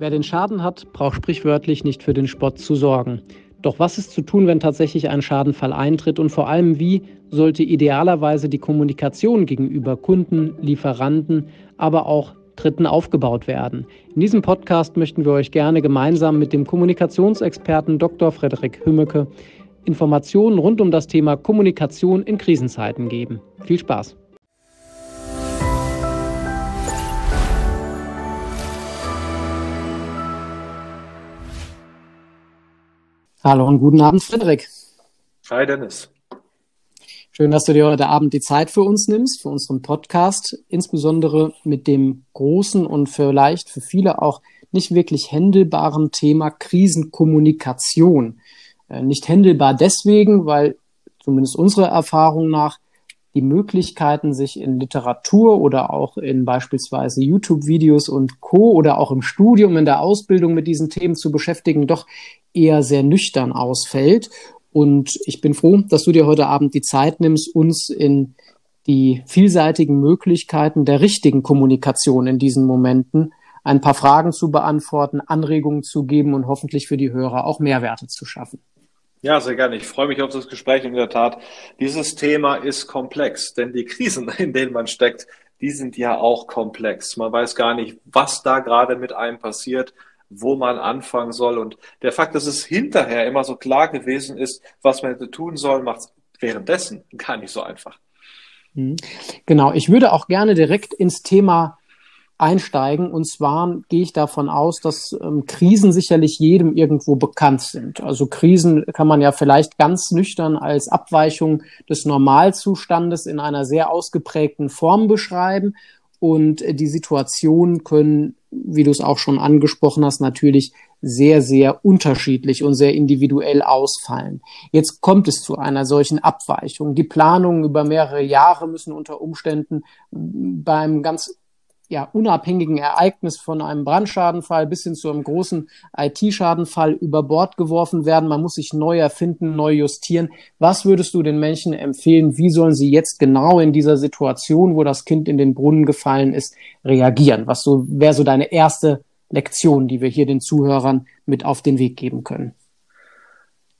Wer den Schaden hat, braucht sprichwörtlich nicht für den Spott zu sorgen. Doch was ist zu tun, wenn tatsächlich ein Schadenfall eintritt und vor allem wie sollte idealerweise die Kommunikation gegenüber Kunden, Lieferanten, aber auch Dritten aufgebaut werden? In diesem Podcast möchten wir euch gerne gemeinsam mit dem Kommunikationsexperten Dr. Frederik Hümmeke Informationen rund um das Thema Kommunikation in Krisenzeiten geben. Viel Spaß! Hallo und guten Abend, Frederik. Hi, Dennis. Schön, dass du dir heute Abend die Zeit für uns nimmst, für unseren Podcast, insbesondere mit dem großen und vielleicht für viele auch nicht wirklich händelbaren Thema Krisenkommunikation. Äh, nicht händelbar deswegen, weil zumindest unserer Erfahrung nach die Möglichkeiten, sich in Literatur oder auch in beispielsweise YouTube-Videos und Co. oder auch im Studium, in der Ausbildung mit diesen Themen zu beschäftigen, doch eher sehr nüchtern ausfällt. Und ich bin froh, dass du dir heute Abend die Zeit nimmst, uns in die vielseitigen Möglichkeiten der richtigen Kommunikation in diesen Momenten ein paar Fragen zu beantworten, Anregungen zu geben und hoffentlich für die Hörer auch Mehrwerte zu schaffen. Ja, sehr gerne. Ich freue mich auf das Gespräch. In der Tat, dieses Thema ist komplex, denn die Krisen, in denen man steckt, die sind ja auch komplex. Man weiß gar nicht, was da gerade mit einem passiert, wo man anfangen soll. Und der Fakt, dass es hinterher immer so klar gewesen ist, was man hätte tun sollen, macht es währenddessen gar nicht so einfach. Mhm. Genau. Ich würde auch gerne direkt ins Thema einsteigen. Und zwar gehe ich davon aus, dass ähm, Krisen sicherlich jedem irgendwo bekannt sind. Also Krisen kann man ja vielleicht ganz nüchtern als Abweichung des Normalzustandes in einer sehr ausgeprägten Form beschreiben. Und die Situationen können, wie du es auch schon angesprochen hast, natürlich sehr, sehr unterschiedlich und sehr individuell ausfallen. Jetzt kommt es zu einer solchen Abweichung. Die Planungen über mehrere Jahre müssen unter Umständen beim ganz ja, unabhängigen Ereignis von einem Brandschadenfall bis hin zu einem großen IT-Schadenfall über Bord geworfen werden. Man muss sich neu erfinden, neu justieren. Was würdest du den Menschen empfehlen? Wie sollen sie jetzt genau in dieser Situation, wo das Kind in den Brunnen gefallen ist, reagieren? Was so wäre so deine erste Lektion, die wir hier den Zuhörern mit auf den Weg geben können?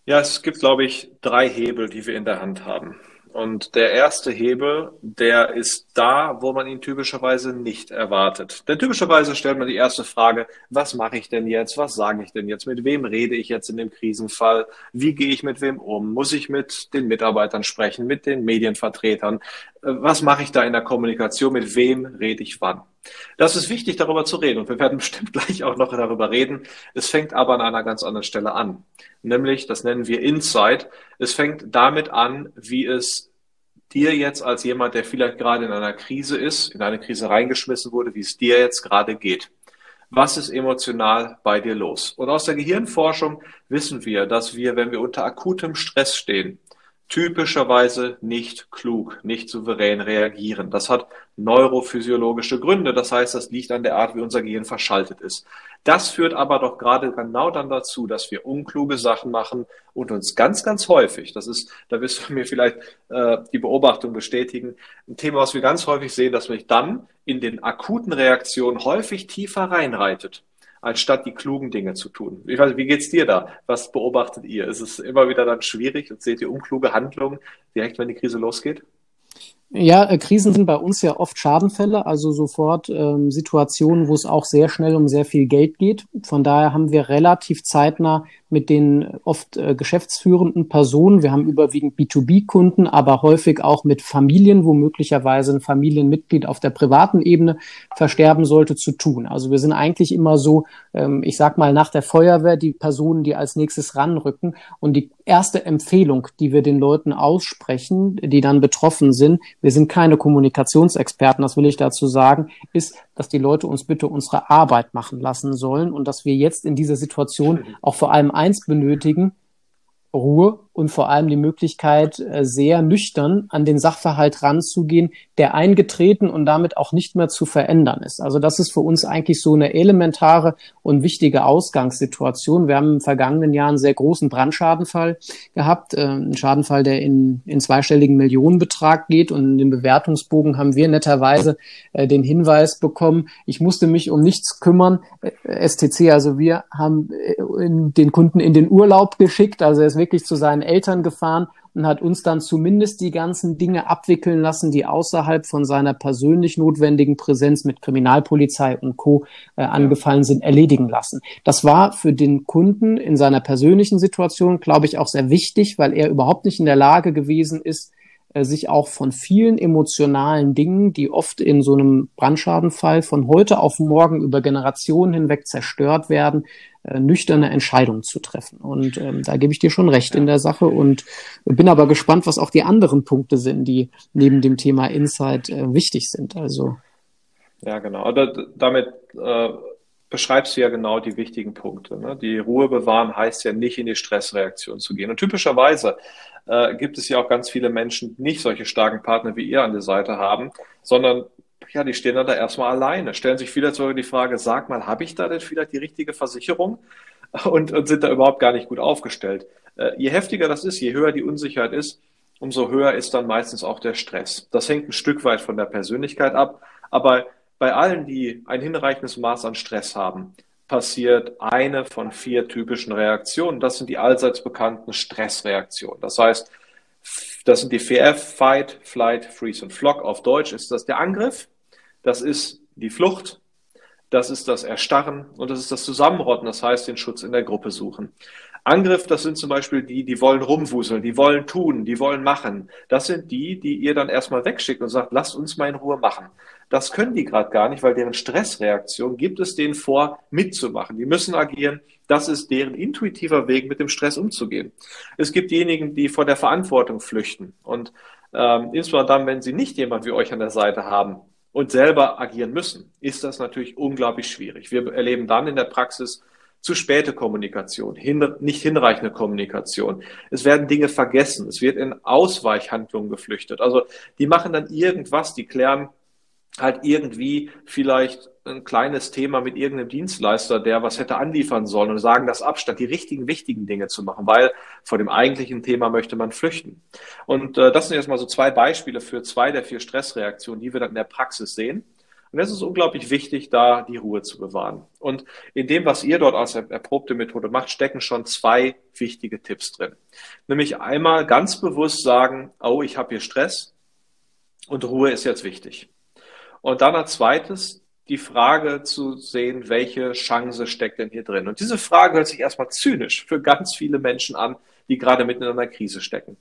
Ja, es gibt, glaube ich, drei Hebel, die wir in der Hand haben. Und der erste Hebel, der ist da, wo man ihn typischerweise nicht erwartet. Denn typischerweise stellt man die erste Frage, was mache ich denn jetzt? Was sage ich denn jetzt? Mit wem rede ich jetzt in dem Krisenfall? Wie gehe ich mit wem um? Muss ich mit den Mitarbeitern sprechen, mit den Medienvertretern? Äh, was mache ich da in der Kommunikation? Mit wem rede ich wann? Das ist wichtig, darüber zu reden. Und wir werden bestimmt gleich auch noch darüber reden. Es fängt aber an einer ganz anderen Stelle an. Nämlich, das nennen wir Insight. Es fängt damit an, wie es dir jetzt als jemand, der vielleicht gerade in einer Krise ist, in eine Krise reingeschmissen wurde, wie es dir jetzt gerade geht. Was ist emotional bei dir los? Und aus der Gehirnforschung wissen wir, dass wir, wenn wir unter akutem Stress stehen, typischerweise nicht klug, nicht souverän reagieren. Das hat neurophysiologische Gründe. Das heißt, das liegt an der Art, wie unser Gehirn verschaltet ist. Das führt aber doch gerade genau dann dazu, dass wir unkluge Sachen machen und uns ganz, ganz häufig, das ist, da wirst du mir vielleicht äh, die Beobachtung bestätigen, ein Thema, was wir ganz häufig sehen, dass man sich dann in den akuten Reaktionen häufig tiefer reinreitet anstatt die klugen Dinge zu tun. Ich weiß, wie geht's dir da? Was beobachtet ihr? Ist es immer wieder dann schwierig und seht ihr unkluge Handlungen direkt, wenn die Krise losgeht? Ja, äh, Krisen sind bei uns ja oft Schadenfälle, also sofort ähm, Situationen, wo es auch sehr schnell um sehr viel Geld geht. Von daher haben wir relativ zeitnah mit den oft äh, geschäftsführenden Personen, wir haben überwiegend B2B-Kunden, aber häufig auch mit Familien, wo möglicherweise ein Familienmitglied auf der privaten Ebene versterben sollte, zu tun. Also wir sind eigentlich immer so, ähm, ich sag mal, nach der Feuerwehr die Personen, die als nächstes ranrücken. Und die erste Empfehlung, die wir den Leuten aussprechen, die dann betroffen sind, wir sind keine Kommunikationsexperten, das will ich dazu sagen, ist, dass die Leute uns bitte unsere Arbeit machen lassen sollen und dass wir jetzt in dieser Situation auch vor allem eins benötigen, Ruhe und vor allem die Möglichkeit, äh, sehr nüchtern an den Sachverhalt ranzugehen, der eingetreten und damit auch nicht mehr zu verändern ist. Also das ist für uns eigentlich so eine elementare und wichtige Ausgangssituation. Wir haben im vergangenen Jahr einen sehr großen Brandschadenfall gehabt, äh, einen Schadenfall, der in, in zweistelligen Millionenbetrag geht und in dem Bewertungsbogen haben wir netterweise äh, den Hinweis bekommen, ich musste mich um nichts kümmern. STC, also wir haben den Kunden in den Urlaub geschickt, also er ist wirklich zu seinen Eltern gefahren und hat uns dann zumindest die ganzen Dinge abwickeln lassen, die außerhalb von seiner persönlich notwendigen Präsenz mit Kriminalpolizei und Co. Äh, angefallen sind, erledigen lassen. Das war für den Kunden in seiner persönlichen Situation, glaube ich, auch sehr wichtig, weil er überhaupt nicht in der Lage gewesen ist, äh, sich auch von vielen emotionalen Dingen, die oft in so einem Brandschadenfall von heute auf morgen über Generationen hinweg zerstört werden, nüchterne Entscheidungen zu treffen. Und ähm, da gebe ich dir schon recht in der Sache und bin aber gespannt, was auch die anderen Punkte sind, die neben dem Thema Insight äh, wichtig sind. Also ja, genau. Also, damit äh, beschreibst du ja genau die wichtigen Punkte. Ne? Die Ruhe bewahren heißt ja nicht in die Stressreaktion zu gehen. Und typischerweise äh, gibt es ja auch ganz viele Menschen, die nicht solche starken Partner wie ihr an der Seite haben, sondern ja, die stehen dann da erstmal alleine, stellen sich vielleicht sogar die Frage, sag mal, habe ich da denn vielleicht die richtige Versicherung? Und, und sind da überhaupt gar nicht gut aufgestellt. Äh, je heftiger das ist, je höher die Unsicherheit ist, umso höher ist dann meistens auch der Stress. Das hängt ein Stück weit von der Persönlichkeit ab, aber bei allen, die ein hinreichendes Maß an Stress haben, passiert eine von vier typischen Reaktionen. Das sind die allseits bekannten Stressreaktionen. Das heißt, das sind die VF, Fight, Flight, Freeze und Flock. Auf Deutsch ist das der Angriff, das ist die Flucht, das ist das Erstarren und das ist das Zusammenrotten, das heißt den Schutz in der Gruppe suchen. Angriff, das sind zum Beispiel die, die wollen rumwuseln, die wollen tun, die wollen machen. Das sind die, die ihr dann erstmal wegschickt und sagt, lasst uns mal in Ruhe machen. Das können die gerade gar nicht, weil deren Stressreaktion gibt es denen vor, mitzumachen. Die müssen agieren. Das ist deren intuitiver Weg, mit dem Stress umzugehen. Es gibt diejenigen, die vor der Verantwortung flüchten. Und ähm, insbesondere dann, wenn sie nicht jemand wie euch an der Seite haben, und selber agieren müssen, ist das natürlich unglaublich schwierig. Wir erleben dann in der Praxis zu späte Kommunikation, hin, nicht hinreichende Kommunikation. Es werden Dinge vergessen, es wird in Ausweichhandlungen geflüchtet. Also die machen dann irgendwas, die klären halt irgendwie vielleicht ein kleines Thema mit irgendeinem Dienstleister, der was hätte anliefern sollen und sagen das Abstand, die richtigen, wichtigen Dinge zu machen, weil vor dem eigentlichen Thema möchte man flüchten. Und äh, das sind jetzt mal so zwei Beispiele für zwei der vier Stressreaktionen, die wir dann in der Praxis sehen. Und es ist unglaublich wichtig, da die Ruhe zu bewahren. Und in dem, was ihr dort als erprobte Methode macht, stecken schon zwei wichtige Tipps drin. Nämlich einmal ganz bewusst sagen, oh, ich habe hier Stress und Ruhe ist jetzt wichtig. Und dann als zweites die Frage zu sehen, welche Chance steckt denn hier drin? Und diese Frage hört sich erstmal zynisch für ganz viele Menschen an, die gerade mitten in einer Krise stecken.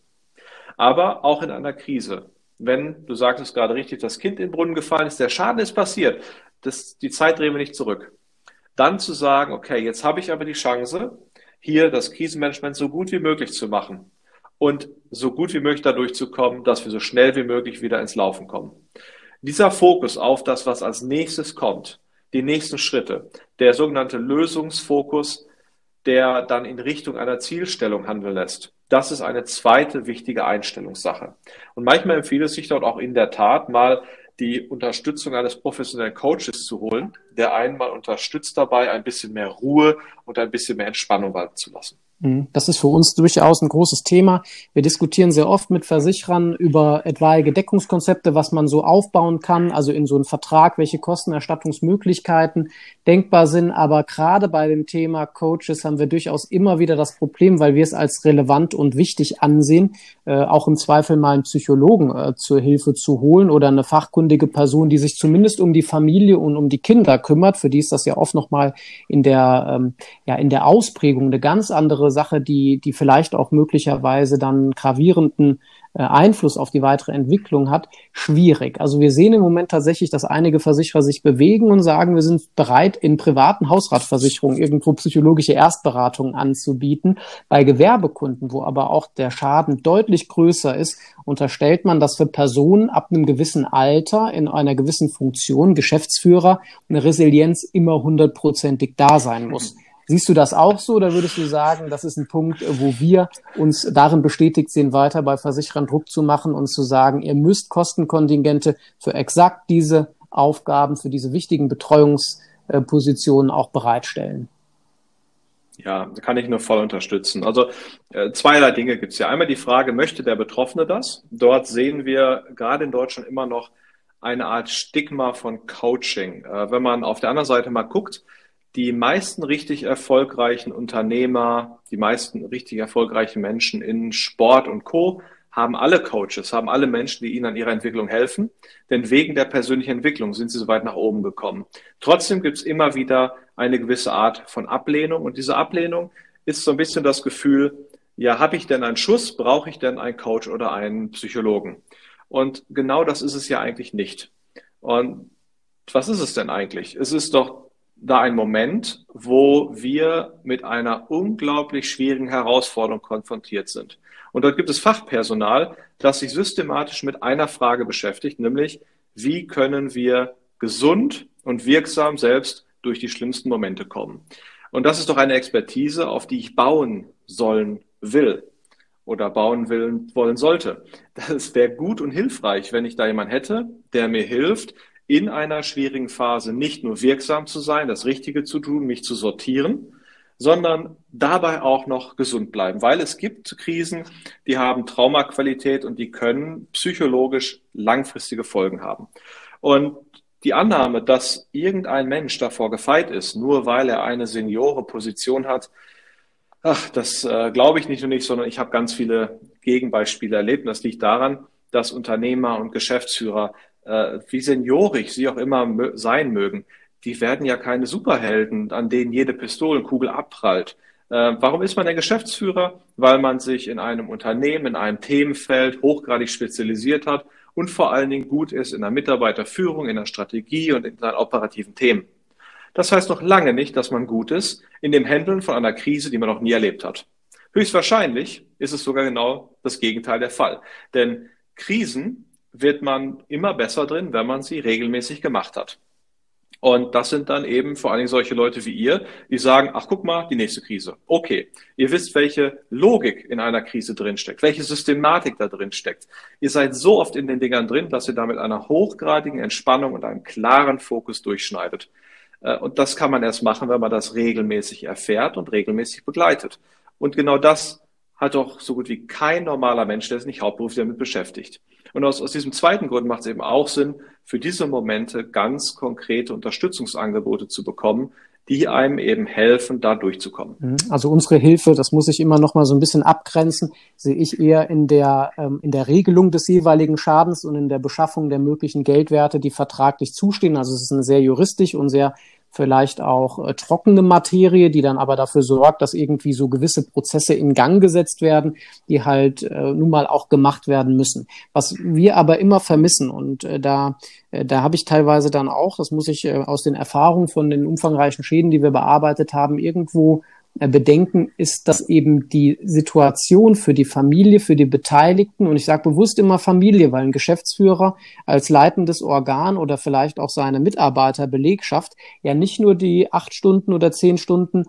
Aber auch in einer Krise, wenn, du sagst es gerade richtig, das Kind in den Brunnen gefallen ist, der Schaden ist passiert, das, die Zeit drehen wir nicht zurück. Dann zu sagen, okay, jetzt habe ich aber die Chance, hier das Krisenmanagement so gut wie möglich zu machen und so gut wie möglich dadurch zu kommen, dass wir so schnell wie möglich wieder ins Laufen kommen. Dieser Fokus auf das, was als nächstes kommt, die nächsten Schritte, der sogenannte Lösungsfokus, der dann in Richtung einer Zielstellung handeln lässt, das ist eine zweite wichtige Einstellungssache. Und manchmal empfiehlt es sich dort auch in der Tat mal die Unterstützung eines professionellen Coaches zu holen, der einen mal unterstützt dabei, ein bisschen mehr Ruhe und ein bisschen mehr Entspannung walten zu lassen. Mhm. Das ist für uns durchaus ein großes Thema. Wir diskutieren sehr oft mit Versicherern über etwaige Deckungskonzepte, was man so aufbauen kann, also in so einem Vertrag, welche Kostenerstattungsmöglichkeiten denkbar sind. Aber gerade bei dem Thema Coaches haben wir durchaus immer wieder das Problem, weil wir es als relevant und wichtig ansehen, äh, auch im Zweifel mal einen Psychologen äh, zur Hilfe zu holen oder eine fachkundige Person, die sich zumindest um die Familie und um die Kinder kümmert. Für die ist das ja oft nochmal in der, ähm, ja, in der Ausprägung eine ganz andere Sache, die, die vielleicht auch möglicherweise dann gravierenden äh, Einfluss auf die weitere Entwicklung hat, schwierig. Also wir sehen im Moment tatsächlich, dass einige Versicherer sich bewegen und sagen, wir sind bereit, in privaten Hausratversicherungen irgendwo psychologische Erstberatungen anzubieten. Bei Gewerbekunden, wo aber auch der Schaden deutlich größer ist, unterstellt man, dass für Personen ab einem gewissen Alter in einer gewissen Funktion, Geschäftsführer, eine Resilienz immer hundertprozentig da sein muss. Siehst du das auch so oder würdest du sagen, das ist ein Punkt, wo wir uns darin bestätigt sehen, weiter bei Versicherern Druck zu machen und zu sagen, ihr müsst Kostenkontingente für exakt diese Aufgaben, für diese wichtigen Betreuungspositionen auch bereitstellen? Ja, kann ich nur voll unterstützen. Also äh, zweierlei Dinge gibt es ja. Einmal die Frage, möchte der Betroffene das? Dort sehen wir gerade in Deutschland immer noch eine Art Stigma von Coaching. Äh, wenn man auf der anderen Seite mal guckt, die meisten richtig erfolgreichen Unternehmer, die meisten richtig erfolgreichen Menschen in Sport und Co. haben alle Coaches, haben alle Menschen, die ihnen an ihrer Entwicklung helfen. Denn wegen der persönlichen Entwicklung sind sie so weit nach oben gekommen. Trotzdem gibt es immer wieder eine gewisse Art von Ablehnung. Und diese Ablehnung ist so ein bisschen das Gefühl, ja, habe ich denn einen Schuss? Brauche ich denn einen Coach oder einen Psychologen? Und genau das ist es ja eigentlich nicht. Und was ist es denn eigentlich? Es ist doch da ein Moment, wo wir mit einer unglaublich schwierigen Herausforderung konfrontiert sind. Und dort gibt es Fachpersonal, das sich systematisch mit einer Frage beschäftigt, nämlich wie können wir gesund und wirksam selbst durch die schlimmsten Momente kommen. Und das ist doch eine Expertise, auf die ich bauen sollen will oder bauen will, wollen sollte. Das wäre gut und hilfreich, wenn ich da jemanden hätte, der mir hilft, in einer schwierigen Phase nicht nur wirksam zu sein, das Richtige zu tun, mich zu sortieren, sondern dabei auch noch gesund bleiben, weil es gibt Krisen, die haben Traumaqualität und die können psychologisch langfristige Folgen haben. Und die Annahme, dass irgendein Mensch davor gefeit ist, nur weil er eine Seniore-Position hat, ach, das äh, glaube ich nicht nur nicht, sondern ich habe ganz viele Gegenbeispiele erlebt. Und das liegt daran, dass Unternehmer und Geschäftsführer äh, wie seniorig sie auch immer sein mögen, die werden ja keine Superhelden, an denen jede Pistolenkugel abprallt. Äh, warum ist man der Geschäftsführer? Weil man sich in einem Unternehmen, in einem Themenfeld hochgradig spezialisiert hat und vor allen Dingen gut ist in der Mitarbeiterführung, in der Strategie und in seinen operativen Themen. Das heißt noch lange nicht, dass man gut ist in dem Handeln von einer Krise, die man noch nie erlebt hat. Höchstwahrscheinlich ist es sogar genau das Gegenteil der Fall. Denn Krisen wird man immer besser drin, wenn man sie regelmäßig gemacht hat. Und das sind dann eben vor allen Dingen solche Leute wie ihr, die sagen, ach guck mal, die nächste Krise. Okay, ihr wisst, welche Logik in einer Krise drinsteckt, welche Systematik da drin steckt. Ihr seid so oft in den Dingern drin, dass ihr da mit einer hochgradigen Entspannung und einem klaren Fokus durchschneidet. Äh, und das kann man erst machen, wenn man das regelmäßig erfährt und regelmäßig begleitet. Und genau das hat doch so gut wie kein normaler Mensch, der sich nicht hauptberuflich damit beschäftigt. Und aus, aus diesem zweiten Grund macht es eben auch Sinn, für diese Momente ganz konkrete Unterstützungsangebote zu bekommen, die einem eben helfen, da durchzukommen. Mhm. Also unsere Hilfe, das muss ich immer noch mal so ein bisschen abgrenzen, sehe ich eher in der, ähm, in der Regelung des jeweiligen Schadens und in der Beschaffung der möglichen Geldwerte, die vertraglich zustehen. Also es ist eine sehr juristisch und sehr vielleicht auch äh, trockene Materie, die dann aber dafür sorgt, dass irgendwie so gewisse Prozesse in Gang gesetzt werden, die halt äh, nun mal auch gemacht werden müssen. Was wir aber immer vermissen und äh, da äh, da habe ich teilweise dann auch, das muss ich äh, aus den Erfahrungen von den umfangreichen Schäden, die wir bearbeitet haben, irgendwo bedenken, ist, dass eben die Situation für die Familie, für die Beteiligten, und ich sage bewusst immer Familie, weil ein Geschäftsführer als leitendes Organ oder vielleicht auch seine Mitarbeiterbelegschaft ja nicht nur die acht Stunden oder zehn Stunden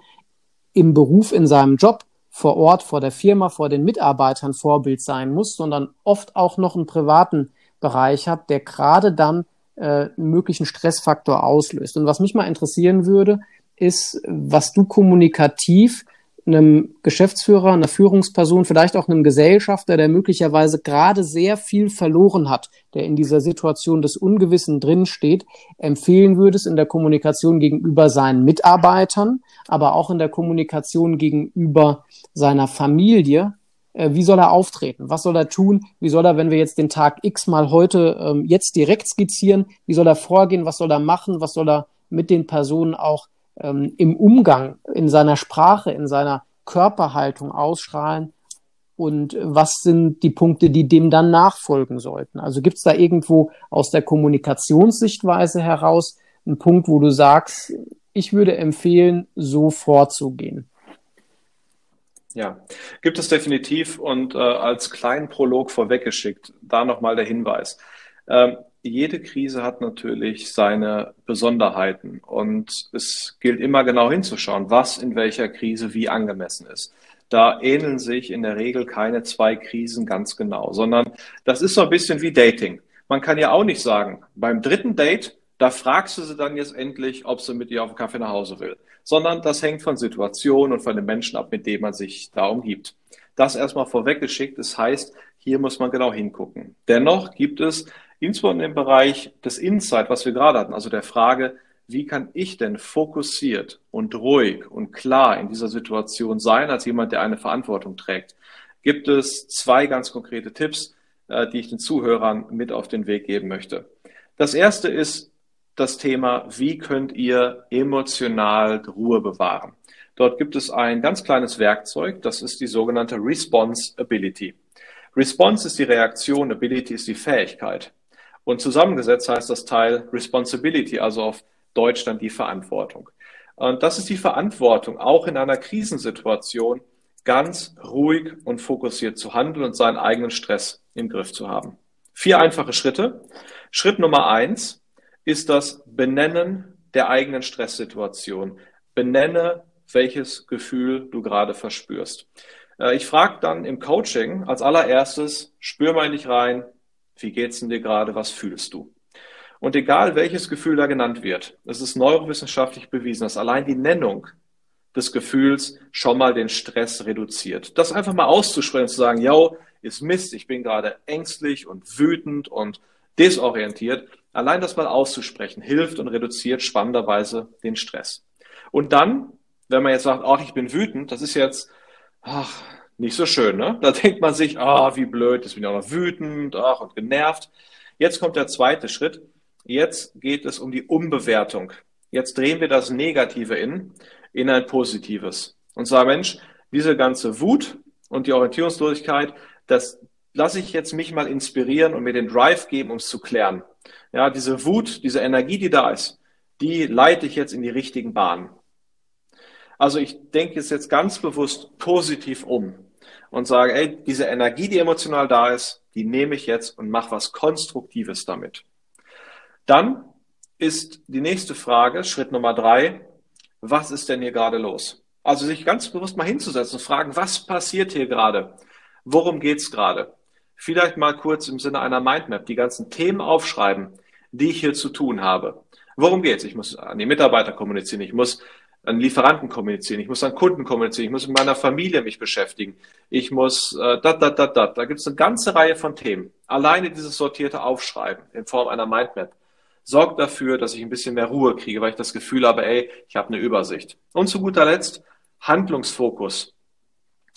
im Beruf, in seinem Job vor Ort, vor der Firma, vor den Mitarbeitern Vorbild sein muss, sondern oft auch noch einen privaten Bereich hat, der gerade dann äh, einen möglichen Stressfaktor auslöst. Und was mich mal interessieren würde, ist, was du kommunikativ einem Geschäftsführer, einer Führungsperson, vielleicht auch einem Gesellschafter, der möglicherweise gerade sehr viel verloren hat, der in dieser Situation des Ungewissen drin steht, empfehlen würdest in der Kommunikation gegenüber seinen Mitarbeitern, aber auch in der Kommunikation gegenüber seiner Familie. Äh, wie soll er auftreten? Was soll er tun? Wie soll er, wenn wir jetzt den Tag X mal heute ähm, jetzt direkt skizzieren, wie soll er vorgehen? Was soll er machen? Was soll er mit den Personen auch ähm, im Umgang, in seiner Sprache, in seiner Körperhaltung ausstrahlen und was sind die Punkte, die dem dann nachfolgen sollten. Also gibt es da irgendwo aus der Kommunikationssichtweise heraus einen Punkt, wo du sagst, ich würde empfehlen, so vorzugehen? Ja, gibt es definitiv und äh, als kleinen Prolog vorweggeschickt, da nochmal der Hinweis. Ähm, jede Krise hat natürlich seine Besonderheiten und es gilt immer genau hinzuschauen, was in welcher Krise wie angemessen ist. Da ähneln sich in der Regel keine zwei Krisen ganz genau, sondern das ist so ein bisschen wie Dating. Man kann ja auch nicht sagen, beim dritten Date, da fragst du sie dann jetzt endlich, ob sie mit dir auf den Kaffee nach Hause will, sondern das hängt von Situation und von den Menschen ab, mit denen man sich da umgibt. Das erstmal vorweggeschickt, das heißt, hier muss man genau hingucken. Dennoch gibt es insbesondere im Bereich des Insight, was wir gerade hatten, also der Frage, wie kann ich denn fokussiert und ruhig und klar in dieser Situation sein, als jemand, der eine Verantwortung trägt, gibt es zwei ganz konkrete Tipps, äh, die ich den Zuhörern mit auf den Weg geben möchte. Das erste ist das Thema, wie könnt ihr emotional Ruhe bewahren? Dort gibt es ein ganz kleines Werkzeug, das ist die sogenannte Response Ability. Response ist die Reaktion, Ability ist die Fähigkeit. Und zusammengesetzt heißt das Teil Responsibility, also auf Deutsch dann die Verantwortung. Und das ist die Verantwortung, auch in einer Krisensituation ganz ruhig und fokussiert zu handeln und seinen eigenen Stress im Griff zu haben. Vier einfache Schritte. Schritt Nummer eins ist das Benennen der eigenen Stresssituation. Benenne, welches Gefühl du gerade verspürst. Äh, ich frage dann im Coaching als allererstes, spür mal in dich rein, wie geht's denn dir gerade, was fühlst du? Und egal welches Gefühl da genannt wird, es ist neurowissenschaftlich bewiesen, dass allein die Nennung des Gefühls schon mal den Stress reduziert. Das einfach mal auszusprechen, zu sagen, yo, ist Mist, ich bin gerade ängstlich und wütend und desorientiert. Allein das mal auszusprechen hilft und reduziert spannenderweise den Stress. Und dann, wenn man jetzt sagt, ach, ich bin wütend, das ist jetzt, ach, nicht so schön, ne? Da denkt man sich, ah, wie blöd, jetzt bin ich auch noch wütend, ach, und genervt. Jetzt kommt der zweite Schritt. Jetzt geht es um die Umbewertung. Jetzt drehen wir das Negative in, in ein Positives. Und zwar, Mensch, diese ganze Wut und die Orientierungslosigkeit, das lasse ich jetzt mich mal inspirieren und mir den Drive geben, um es zu klären. Ja, diese Wut, diese Energie, die da ist, die leite ich jetzt in die richtigen Bahnen. Also ich denke es jetzt ganz bewusst positiv um und sage, ey, diese Energie, die emotional da ist, die nehme ich jetzt und mache was Konstruktives damit. Dann ist die nächste Frage, Schritt Nummer drei, was ist denn hier gerade los? Also sich ganz bewusst mal hinzusetzen und fragen, was passiert hier gerade? Worum geht's gerade? Vielleicht mal kurz im Sinne einer Mindmap die ganzen Themen aufschreiben, die ich hier zu tun habe. Worum geht's? Ich muss an die Mitarbeiter kommunizieren, ich muss an Lieferanten kommunizieren, ich muss an Kunden kommunizieren, ich muss mit meiner Familie mich beschäftigen, ich muss äh, dat, dat, dat, dat. Da gibt es eine ganze Reihe von Themen. Alleine dieses sortierte Aufschreiben in Form einer Mindmap sorgt dafür, dass ich ein bisschen mehr Ruhe kriege, weil ich das Gefühl habe, ey, ich habe eine Übersicht. Und zu guter Letzt Handlungsfokus.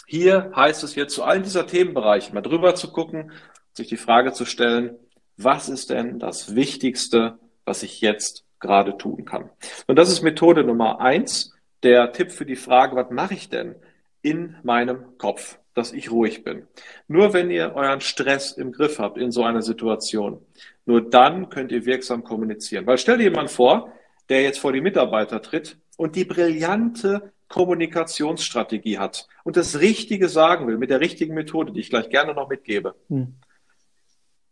Hier heißt es jetzt zu all dieser Themenbereiche mal drüber zu gucken, sich die Frage zu stellen, was ist denn das Wichtigste, was ich jetzt gerade tun kann. Und das ist Methode Nummer eins, der Tipp für die Frage, was mache ich denn in meinem Kopf, dass ich ruhig bin. Nur wenn ihr euren Stress im Griff habt in so einer Situation, nur dann könnt ihr wirksam kommunizieren. Weil stell dir jemand vor, der jetzt vor die Mitarbeiter tritt und die brillante Kommunikationsstrategie hat und das Richtige sagen will mit der richtigen Methode, die ich gleich gerne noch mitgebe. Hm.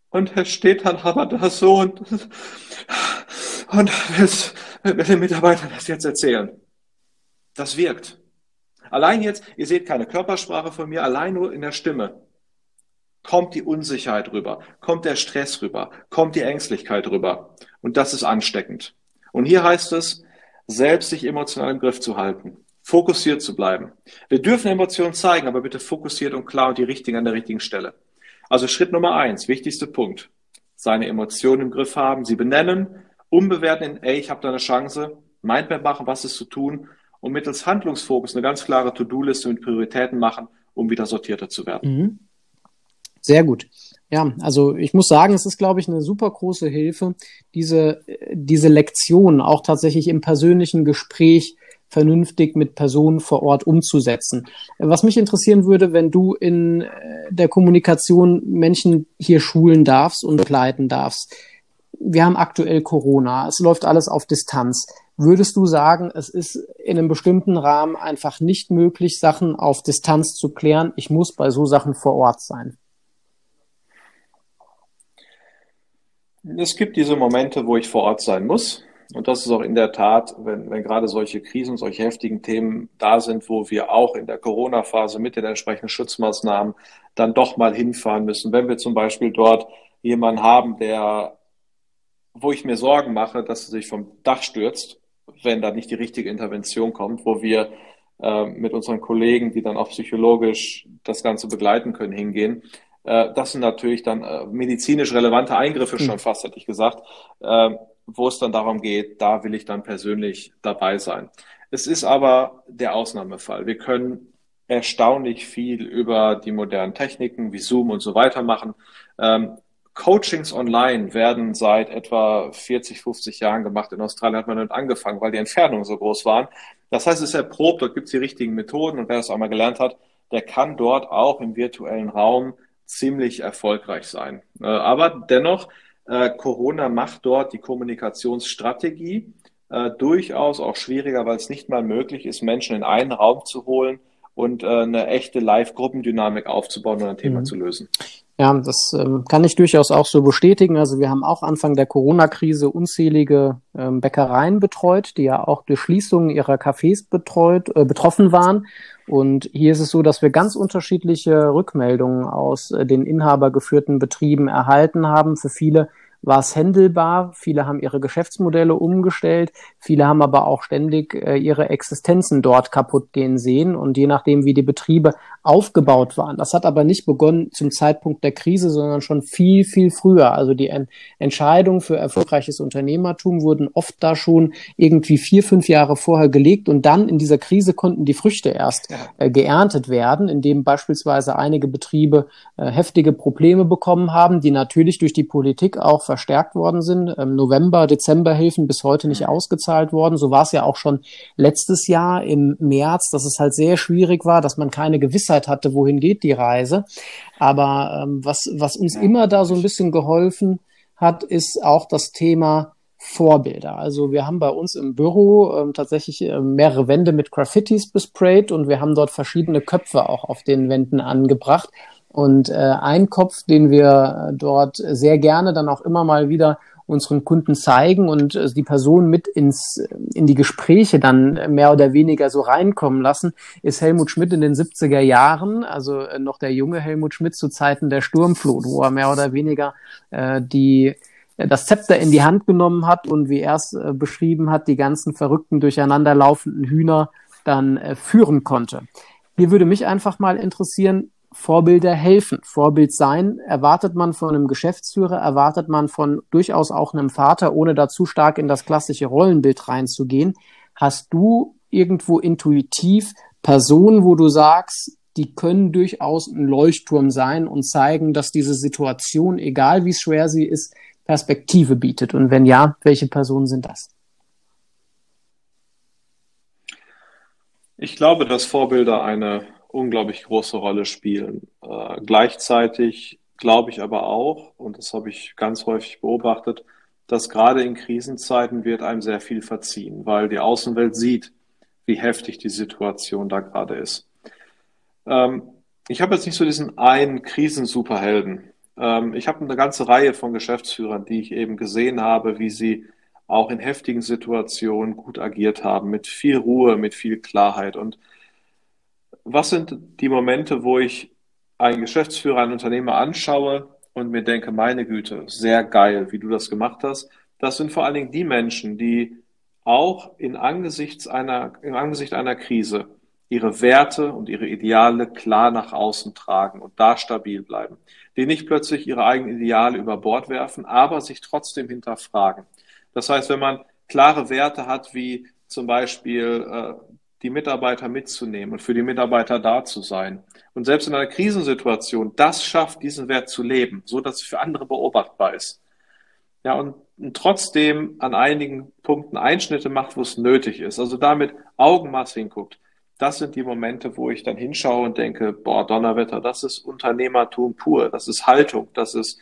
Und er steht dann aber da so und und jetzt will den Mitarbeitern das jetzt erzählen. Das wirkt. Allein jetzt, ihr seht keine Körpersprache von mir, allein nur in der Stimme kommt die Unsicherheit rüber, kommt der Stress rüber, kommt die Ängstlichkeit rüber. Und das ist ansteckend. Und hier heißt es, selbst sich emotional im Griff zu halten, fokussiert zu bleiben. Wir dürfen Emotionen zeigen, aber bitte fokussiert und klar und die richtigen an der richtigen Stelle. Also Schritt Nummer eins, wichtigster Punkt. Seine Emotionen im Griff haben, sie benennen, umbewerten in, ey, ich habe da eine Chance, Mindmap machen, was ist zu tun und mittels Handlungsfokus eine ganz klare To-Do-Liste mit Prioritäten machen, um wieder sortierter zu werden. Mhm. Sehr gut. Ja, also ich muss sagen, es ist, glaube ich, eine super große Hilfe, diese, diese Lektion auch tatsächlich im persönlichen Gespräch vernünftig mit Personen vor Ort umzusetzen. Was mich interessieren würde, wenn du in der Kommunikation Menschen hier schulen darfst und begleiten darfst, wir haben aktuell Corona, es läuft alles auf Distanz. Würdest du sagen, es ist in einem bestimmten Rahmen einfach nicht möglich, Sachen auf Distanz zu klären? Ich muss bei so Sachen vor Ort sein. Es gibt diese Momente, wo ich vor Ort sein muss. Und das ist auch in der Tat, wenn, wenn gerade solche Krisen, solche heftigen Themen da sind, wo wir auch in der Corona-Phase mit den entsprechenden Schutzmaßnahmen dann doch mal hinfahren müssen. Wenn wir zum Beispiel dort jemanden haben, der, wo ich mir Sorgen mache, dass er sich vom Dach stürzt, wenn da nicht die richtige Intervention kommt, wo wir äh, mit unseren Kollegen, die dann auch psychologisch das Ganze begleiten können, hingehen. Äh, das sind natürlich dann äh, medizinisch relevante Eingriffe schon hm. fast, hätte ich gesagt, äh, wo es dann darum geht, da will ich dann persönlich dabei sein. Es ist aber der Ausnahmefall. Wir können erstaunlich viel über die modernen Techniken wie Zoom und so weiter machen. Ähm, Coachings online werden seit etwa 40, 50 Jahren gemacht. In Australien hat man damit angefangen, weil die Entfernungen so groß waren. Das heißt, es ist erprobt, dort gibt es die richtigen Methoden und wer das einmal gelernt hat, der kann dort auch im virtuellen Raum ziemlich erfolgreich sein. Äh, aber dennoch, äh, Corona macht dort die Kommunikationsstrategie äh, durchaus auch schwieriger, weil es nicht mal möglich ist, Menschen in einen Raum zu holen und eine echte Live-Gruppendynamik aufzubauen und ein Thema mhm. zu lösen. Ja, das ähm, kann ich durchaus auch so bestätigen. Also wir haben auch Anfang der Corona-Krise unzählige ähm, Bäckereien betreut, die ja auch durch Schließungen ihrer Cafés betreut, äh, betroffen waren. Und hier ist es so, dass wir ganz unterschiedliche Rückmeldungen aus äh, den inhabergeführten Betrieben erhalten haben. Für viele war es händelbar. Viele haben ihre Geschäftsmodelle umgestellt. Viele haben aber auch ständig äh, ihre Existenzen dort kaputt gehen sehen. Und je nachdem, wie die Betriebe aufgebaut waren, das hat aber nicht begonnen zum Zeitpunkt der Krise, sondern schon viel, viel früher. Also die en Entscheidungen für erfolgreiches Unternehmertum wurden oft da schon irgendwie vier, fünf Jahre vorher gelegt. Und dann in dieser Krise konnten die Früchte erst äh, geerntet werden, indem beispielsweise einige Betriebe äh, heftige Probleme bekommen haben, die natürlich durch die Politik auch verstärkt worden sind. Ähm, November, Dezemberhilfen bis heute nicht mhm. ausgezahlt worden. So war es ja auch schon letztes Jahr im März, dass es halt sehr schwierig war, dass man keine Gewissheit hatte, wohin geht die Reise. Aber ähm, was, was uns immer da so ein bisschen geholfen hat, ist auch das Thema Vorbilder. Also wir haben bei uns im Büro ähm, tatsächlich äh, mehrere Wände mit Graffitis besprayt und wir haben dort verschiedene Köpfe auch auf den Wänden angebracht. Und äh, ein Kopf, den wir dort sehr gerne dann auch immer mal wieder unseren Kunden zeigen und äh, die Person mit ins, in die Gespräche dann mehr oder weniger so reinkommen lassen, ist Helmut Schmidt in den 70er Jahren, also äh, noch der junge Helmut Schmidt zu Zeiten der Sturmflut, wo er mehr oder weniger äh, die das Zepter in die Hand genommen hat und wie er es äh, beschrieben hat, die ganzen verrückten durcheinanderlaufenden Hühner dann äh, führen konnte. Hier würde mich einfach mal interessieren, Vorbilder helfen. Vorbild sein erwartet man von einem Geschäftsführer, erwartet man von durchaus auch einem Vater, ohne da zu stark in das klassische Rollenbild reinzugehen. Hast du irgendwo intuitiv Personen, wo du sagst, die können durchaus ein Leuchtturm sein und zeigen, dass diese Situation, egal wie schwer sie ist, Perspektive bietet? Und wenn ja, welche Personen sind das? Ich glaube, dass Vorbilder eine unglaublich große Rolle spielen. Äh, gleichzeitig glaube ich aber auch, und das habe ich ganz häufig beobachtet, dass gerade in Krisenzeiten wird einem sehr viel verziehen, weil die Außenwelt sieht, wie heftig die Situation da gerade ist. Ähm, ich habe jetzt nicht so diesen einen Krisensuperhelden. Ähm, ich habe eine ganze Reihe von Geschäftsführern, die ich eben gesehen habe, wie sie auch in heftigen Situationen gut agiert haben, mit viel Ruhe, mit viel Klarheit. Und was sind die Momente, wo ich einen Geschäftsführer, einen Unternehmer anschaue und mir denke, meine Güte, sehr geil, wie du das gemacht hast. Das sind vor allen Dingen die Menschen, die auch in Angesichts einer, im Angesicht einer Krise ihre Werte und ihre Ideale klar nach außen tragen und da stabil bleiben. Die nicht plötzlich ihre eigenen Ideale über Bord werfen, aber sich trotzdem hinterfragen. Das heißt, wenn man klare Werte hat, wie zum Beispiel äh, die Mitarbeiter mitzunehmen und für die Mitarbeiter da zu sein. Und selbst in einer Krisensituation das schafft, diesen Wert zu leben, so dass es für andere beobachtbar ist. Ja, und, und trotzdem an einigen Punkten Einschnitte macht, wo es nötig ist. Also damit Augenmaß hinguckt. Das sind die Momente, wo ich dann hinschaue und denke, boah, Donnerwetter, das ist Unternehmertum pur, das ist Haltung, das ist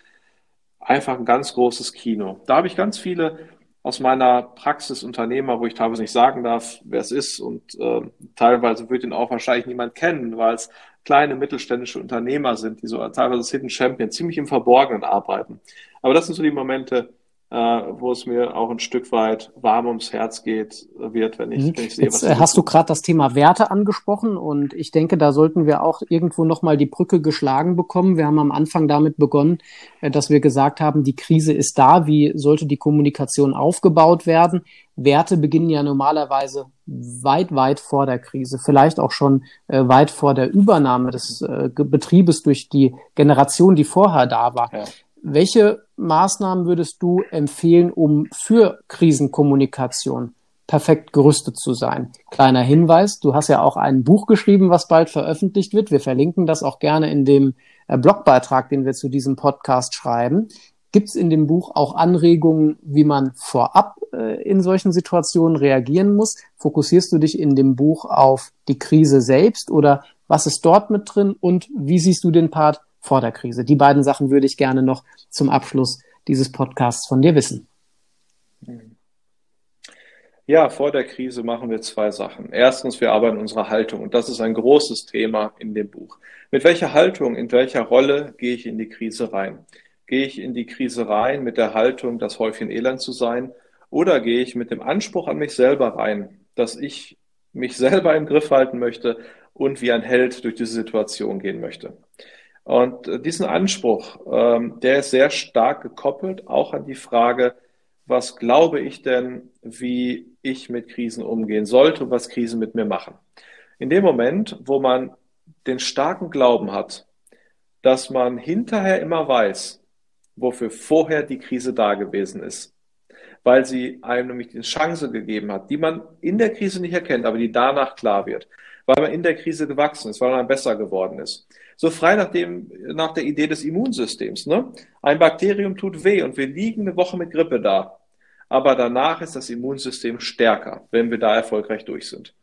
einfach ein ganz großes Kino. Da habe ich ganz viele aus meiner Praxis Unternehmer, wo ich teilweise nicht sagen darf, wer es ist und äh, teilweise wird ihn auch wahrscheinlich niemand kennen, weil es kleine mittelständische Unternehmer sind, die so teilweise als Hidden Champion ziemlich im Verborgenen arbeiten. Aber das sind so die Momente, äh, wo es mir auch ein Stück weit warm ums Herz geht, wird, wenn ich, mhm. wenn ich sehe, Jetzt, was äh, hast du gerade das Thema Werte angesprochen und ich denke, da sollten wir auch irgendwo nochmal die Brücke geschlagen bekommen. Wir haben am Anfang damit begonnen, äh, dass wir gesagt haben, die Krise ist da, wie sollte die Kommunikation aufgebaut werden? Werte beginnen ja normalerweise weit, weit vor der Krise, vielleicht auch schon äh, weit vor der Übernahme des äh, Betriebes durch die Generation, die vorher da war. Ja. Welche Maßnahmen würdest du empfehlen, um für Krisenkommunikation perfekt gerüstet zu sein? Kleiner Hinweis, du hast ja auch ein Buch geschrieben, was bald veröffentlicht wird. Wir verlinken das auch gerne in dem äh, Blogbeitrag, den wir zu diesem Podcast schreiben. Gibt es in dem Buch auch Anregungen, wie man vorab äh, in solchen Situationen reagieren muss? Fokussierst du dich in dem Buch auf die Krise selbst oder was ist dort mit drin und wie siehst du den Part vor der Krise? Die beiden Sachen würde ich gerne noch zum Abschluss dieses Podcasts von dir wissen. Ja, vor der Krise machen wir zwei Sachen. Erstens, wir arbeiten unsere Haltung und das ist ein großes Thema in dem Buch. Mit welcher Haltung, in welcher Rolle gehe ich in die Krise rein? Gehe ich in die Krise rein mit der Haltung, das Häufchen Elend zu sein? Oder gehe ich mit dem Anspruch an mich selber rein, dass ich mich selber im Griff halten möchte und wie ein Held durch diese Situation gehen möchte? Und äh, diesen Anspruch, ähm, der ist sehr stark gekoppelt auch an die Frage, was glaube ich denn, wie ich mit Krisen umgehen sollte und was Krisen mit mir machen. In dem Moment, wo man den starken Glauben hat, dass man hinterher immer weiß, wofür vorher die Krise da gewesen ist, weil sie einem nämlich die Chance gegeben hat, die man in der Krise nicht erkennt, aber die danach klar wird, weil man in der Krise gewachsen ist, weil man besser geworden ist so frei nach, dem, nach der Idee des Immunsystems. Ne? Ein Bakterium tut weh und wir liegen eine Woche mit Grippe da. Aber danach ist das Immunsystem stärker, wenn wir da erfolgreich durch sind.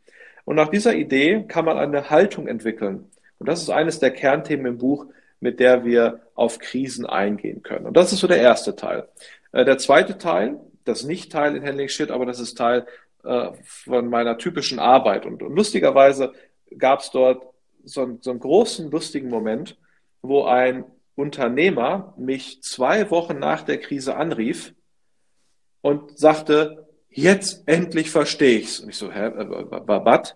Und nach dieser Idee kann man eine Haltung entwickeln. Und das ist eines der Kernthemen im Buch, mit der wir auf Krisen eingehen können. Und das ist so der erste Teil. Äh, der zweite Teil, das nicht Teil in Handling Shit, aber das ist Teil äh, von meiner typischen Arbeit. Und, und lustigerweise gab es dort so, so einen großen, lustigen Moment, wo ein Unternehmer mich zwei Wochen nach der Krise anrief und sagte, jetzt endlich verstehe ich's. Und ich so, hä, was?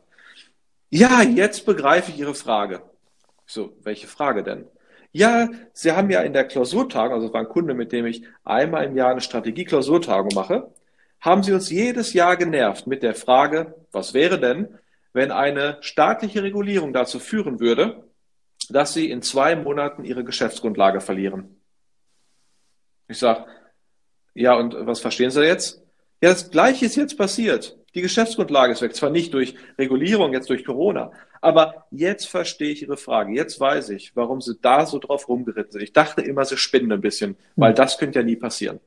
Ja, jetzt begreife ich Ihre Frage. Ich so, welche Frage denn? Ja, Sie haben ja in der Klausurtagung, also es war ein Kunde, mit dem ich einmal im Jahr eine Strategie-Klausurtagung mache, haben Sie uns jedes Jahr genervt mit der Frage, was wäre denn, wenn eine staatliche Regulierung dazu führen würde, dass sie in zwei Monaten ihre Geschäftsgrundlage verlieren. Ich sage, ja, und was verstehen Sie jetzt? Ja, das Gleiche ist jetzt passiert. Die Geschäftsgrundlage ist weg. Zwar nicht durch Regulierung, jetzt durch Corona. Aber jetzt verstehe ich Ihre Frage. Jetzt weiß ich, warum Sie da so drauf rumgeritten sind. Ich dachte immer, Sie spinnen ein bisschen, weil das könnte ja nie passieren.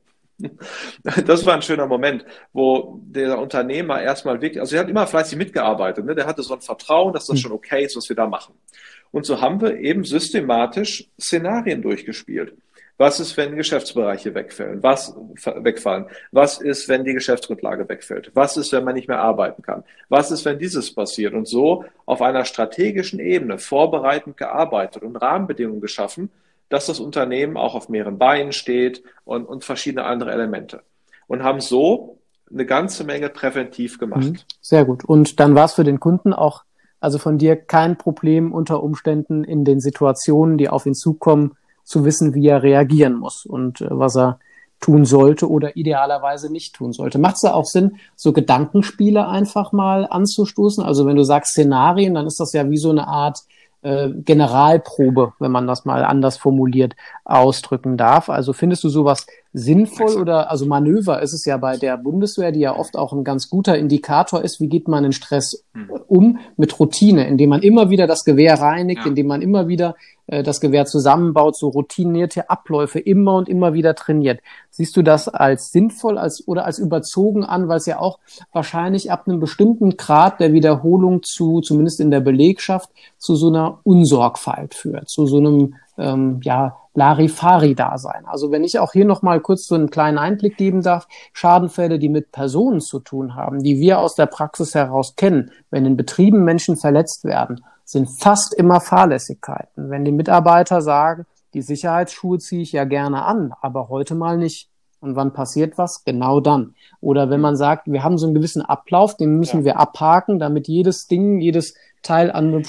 Das war ein schöner Moment, wo der Unternehmer erstmal wirklich, also er hat immer fleißig mitgearbeitet, ne? der hatte so ein Vertrauen, dass das hm. schon okay ist, was wir da machen. Und so haben wir eben systematisch Szenarien durchgespielt. Was ist, wenn Geschäftsbereiche wegfallen? Was wegfallen? Was ist, wenn die Geschäftsgrundlage wegfällt? Was ist, wenn man nicht mehr arbeiten kann? Was ist, wenn dieses passiert? Und so auf einer strategischen Ebene vorbereitend gearbeitet und Rahmenbedingungen geschaffen, dass das Unternehmen auch auf mehreren Beinen steht und, und verschiedene andere Elemente. Und haben so eine ganze Menge präventiv gemacht. Mhm. Sehr gut. Und dann war es für den Kunden auch, also von dir kein Problem unter Umständen in den Situationen, die auf ihn zukommen, zu wissen, wie er reagieren muss und äh, was er tun sollte oder idealerweise nicht tun sollte. Macht es da auch Sinn, so Gedankenspiele einfach mal anzustoßen? Also wenn du sagst Szenarien, dann ist das ja wie so eine Art äh, Generalprobe, wenn man das mal anders formuliert, ausdrücken darf. Also findest du sowas sinnvoll oder also Manöver ist es ja bei der Bundeswehr, die ja oft auch ein ganz guter Indikator ist, wie geht man in Stress hm. um mit Routine, indem man immer wieder das Gewehr reinigt, ja. indem man immer wieder äh, das Gewehr zusammenbaut, so routinierte Abläufe immer und immer wieder trainiert. Siehst du das als sinnvoll als, oder als überzogen an, weil es ja auch wahrscheinlich ab einem bestimmten Grad der Wiederholung zu, zumindest in der Belegschaft, zu so einer Unsorgfalt führt, zu so einem ähm, ja, Larifari-Dasein. Also wenn ich auch hier nochmal kurz so einen kleinen Einblick geben darf, Schadenfälle, die mit Personen zu tun haben, die wir aus der Praxis heraus kennen, wenn in Betrieben Menschen verletzt werden, sind fast immer Fahrlässigkeiten. Wenn die Mitarbeiter sagen, die Sicherheitsschuhe ziehe ich ja gerne an, aber heute mal nicht. Und wann passiert was? Genau dann. Oder wenn man sagt, wir haben so einen gewissen Ablauf, den müssen ja. wir abhaken, damit jedes Ding, jedes Teil an eine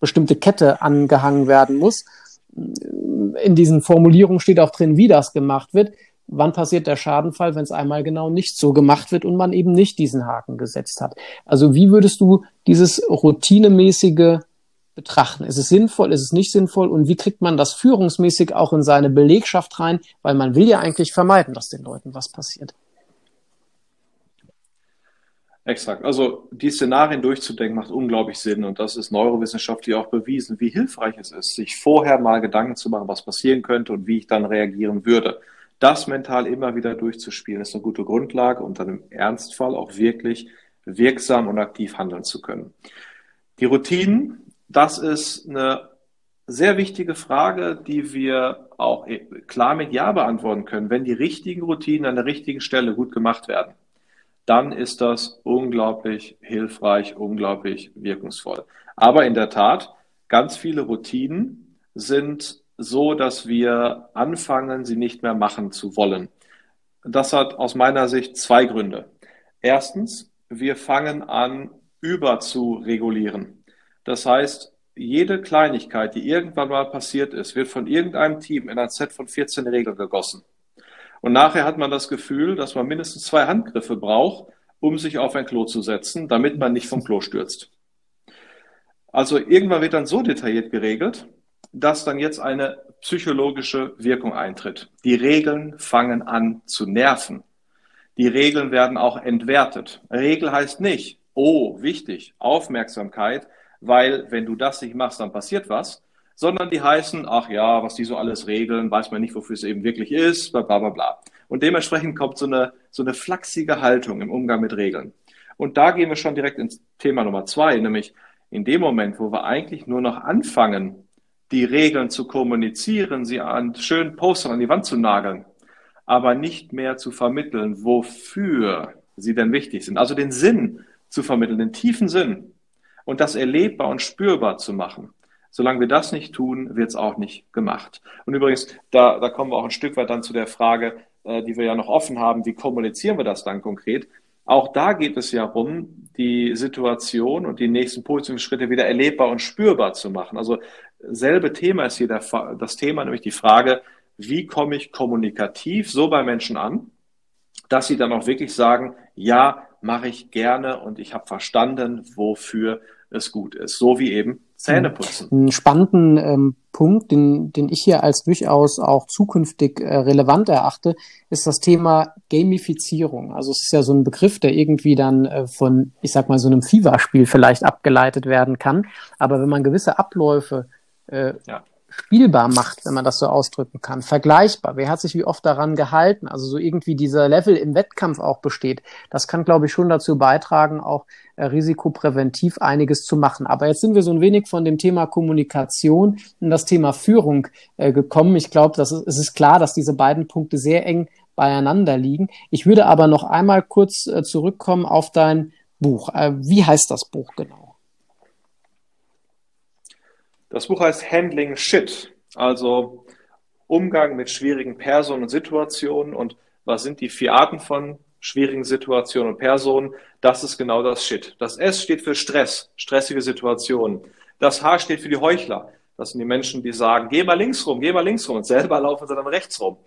bestimmte Kette angehangen werden muss. In diesen Formulierungen steht auch drin, wie das gemacht wird. Wann passiert der Schadenfall, wenn es einmal genau nicht so gemacht wird und man eben nicht diesen Haken gesetzt hat? Also wie würdest du dieses routinemäßige betrachten? Ist es sinnvoll, ist es nicht sinnvoll und wie kriegt man das führungsmäßig auch in seine Belegschaft rein? Weil man will ja eigentlich vermeiden, dass den Leuten was passiert. Exakt. Also die Szenarien durchzudenken macht unglaublich Sinn und das ist neurowissenschaftlich auch bewiesen, wie hilfreich es ist, sich vorher mal Gedanken zu machen, was passieren könnte und wie ich dann reagieren würde. Das mental immer wieder durchzuspielen, ist eine gute Grundlage und dann im Ernstfall auch wirklich wirksam und aktiv handeln zu können. Die Routinen, das ist eine sehr wichtige Frage, die wir auch klar mit Ja beantworten können. Wenn die richtigen Routinen an der richtigen Stelle gut gemacht werden, dann ist das unglaublich hilfreich, unglaublich wirkungsvoll. Aber in der Tat, ganz viele Routinen sind so, dass wir anfangen, sie nicht mehr machen zu wollen. Das hat aus meiner Sicht zwei Gründe. Erstens, wir fangen an, über zu regulieren. Das heißt, jede Kleinigkeit, die irgendwann mal passiert ist, wird von irgendeinem Team in ein Set von 14 Regeln gegossen. Und nachher hat man das Gefühl, dass man mindestens zwei Handgriffe braucht, um sich auf ein Klo zu setzen, damit man nicht vom Klo stürzt. Also irgendwann wird dann so detailliert geregelt, dass dann jetzt eine psychologische Wirkung eintritt. Die Regeln fangen an zu nerven. Die Regeln werden auch entwertet. Regel heißt nicht, oh, wichtig, Aufmerksamkeit, weil wenn du das nicht machst, dann passiert was, sondern die heißen, ach ja, was die so alles regeln, weiß man nicht, wofür es eben wirklich ist, bla bla bla bla. Und dementsprechend kommt so eine, so eine flachsige Haltung im Umgang mit Regeln. Und da gehen wir schon direkt ins Thema Nummer zwei, nämlich in dem Moment, wo wir eigentlich nur noch anfangen, die Regeln zu kommunizieren, sie an schönen Postern an die Wand zu nageln, aber nicht mehr zu vermitteln, wofür sie denn wichtig sind. Also den Sinn zu vermitteln, den tiefen Sinn und das erlebbar und spürbar zu machen. Solange wir das nicht tun, wird es auch nicht gemacht. Und übrigens, da, da kommen wir auch ein Stück weit dann zu der Frage, äh, die wir ja noch offen haben, wie kommunizieren wir das dann konkret? Auch da geht es ja darum, die Situation und die nächsten positiven Schritte wieder erlebbar und spürbar zu machen. Also selbe Thema ist hier der, das Thema, nämlich die Frage, wie komme ich kommunikativ so bei Menschen an, dass sie dann auch wirklich sagen, ja, mache ich gerne und ich habe verstanden, wofür es gut ist. So wie eben Zähne putzen. Einen spannenden ähm, Punkt, den, den ich hier als durchaus auch zukünftig äh, relevant erachte, ist das Thema Gamifizierung. Also es ist ja so ein Begriff, der irgendwie dann äh, von, ich sag mal, so einem FIFA-Spiel vielleicht abgeleitet werden kann. Aber wenn man gewisse Abläufe äh, ja spielbar macht, wenn man das so ausdrücken kann, vergleichbar. Wer hat sich wie oft daran gehalten? Also so irgendwie dieser Level im Wettkampf auch besteht. Das kann, glaube ich, schon dazu beitragen, auch äh, risikopräventiv einiges zu machen. Aber jetzt sind wir so ein wenig von dem Thema Kommunikation in das Thema Führung äh, gekommen. Ich glaube, das ist, es ist klar, dass diese beiden Punkte sehr eng beieinander liegen. Ich würde aber noch einmal kurz äh, zurückkommen auf dein Buch. Äh, wie heißt das Buch genau? Das Buch heißt Handling Shit, also Umgang mit schwierigen Personen und Situationen und was sind die vier Arten von schwierigen Situationen und Personen? Das ist genau das Shit. Das S steht für Stress, stressige Situationen. Das H steht für die Heuchler. Das sind die Menschen, die sagen, geh mal links rum, geh mal links rum und selber laufen sie dann rechts rum.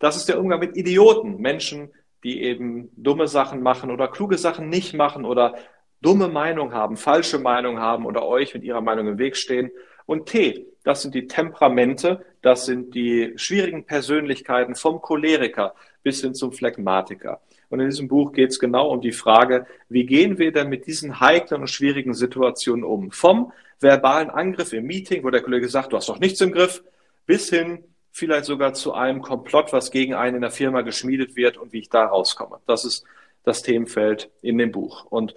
Das ist der Umgang mit Idioten, Menschen, die eben dumme Sachen machen oder kluge Sachen nicht machen oder dumme Meinung haben, falsche Meinung haben oder euch mit ihrer Meinung im Weg stehen. Und T, das sind die Temperamente, das sind die schwierigen Persönlichkeiten vom Choleriker bis hin zum Phlegmatiker. Und in diesem Buch geht es genau um die Frage, wie gehen wir denn mit diesen heiklen und schwierigen Situationen um? Vom verbalen Angriff im Meeting, wo der Kollege sagt, du hast doch nichts im Griff, bis hin vielleicht sogar zu einem Komplott, was gegen einen in der Firma geschmiedet wird und wie ich da rauskomme. Das ist das Themenfeld in dem Buch. Und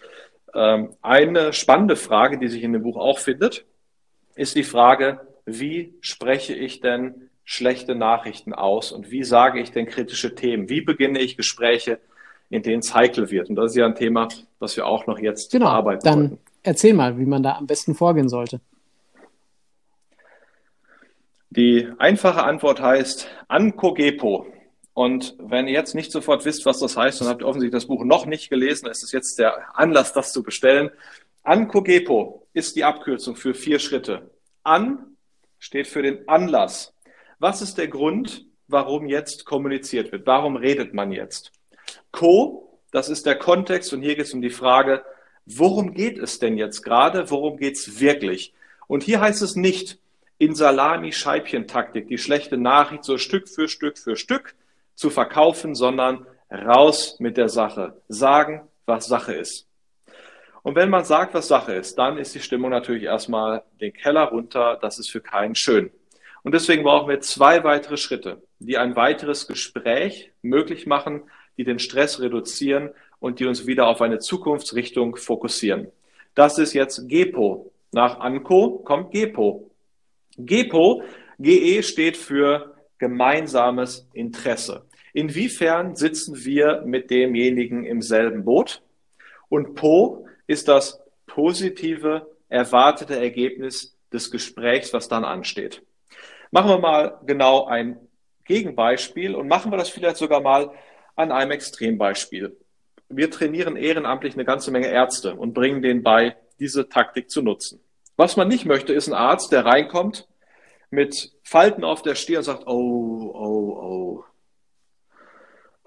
ähm, eine spannende Frage, die sich in dem Buch auch findet, ist die Frage, wie spreche ich denn schlechte Nachrichten aus und wie sage ich denn kritische Themen? Wie beginne ich Gespräche, in denen es heikel wird? Und das ist ja ein Thema, das wir auch noch jetzt genau, bearbeiten dann sollten. Erzähl mal, wie man da am besten vorgehen sollte. Die einfache Antwort heißt Ankogepo. Und wenn ihr jetzt nicht sofort wisst, was das heißt, dann habt ihr offensichtlich das Buch noch nicht gelesen, ist es jetzt der Anlass, das zu bestellen. Ankogepo ist die Abkürzung für vier Schritte. An steht für den Anlass. Was ist der Grund, warum jetzt kommuniziert wird? Warum redet man jetzt? Co, das ist der Kontext und hier geht es um die Frage, worum geht es denn jetzt gerade? Worum geht es wirklich? Und hier heißt es nicht in Salami-Scheibchen-Taktik, die schlechte Nachricht so Stück für Stück für Stück zu verkaufen, sondern raus mit der Sache. Sagen, was Sache ist. Und wenn man sagt, was Sache ist, dann ist die Stimmung natürlich erstmal den Keller runter. Das ist für keinen schön. Und deswegen brauchen wir zwei weitere Schritte, die ein weiteres Gespräch möglich machen, die den Stress reduzieren und die uns wieder auf eine Zukunftsrichtung fokussieren. Das ist jetzt GEPO. Nach ANCO kommt GEPO. GEPO, GE steht für gemeinsames Interesse. Inwiefern sitzen wir mit demjenigen im selben Boot? Und PO ist das positive, erwartete Ergebnis des Gesprächs, was dann ansteht. Machen wir mal genau ein Gegenbeispiel und machen wir das vielleicht sogar mal an einem Extrembeispiel. Wir trainieren ehrenamtlich eine ganze Menge Ärzte und bringen denen bei, diese Taktik zu nutzen. Was man nicht möchte, ist ein Arzt, der reinkommt mit Falten auf der Stirn und sagt, oh, oh,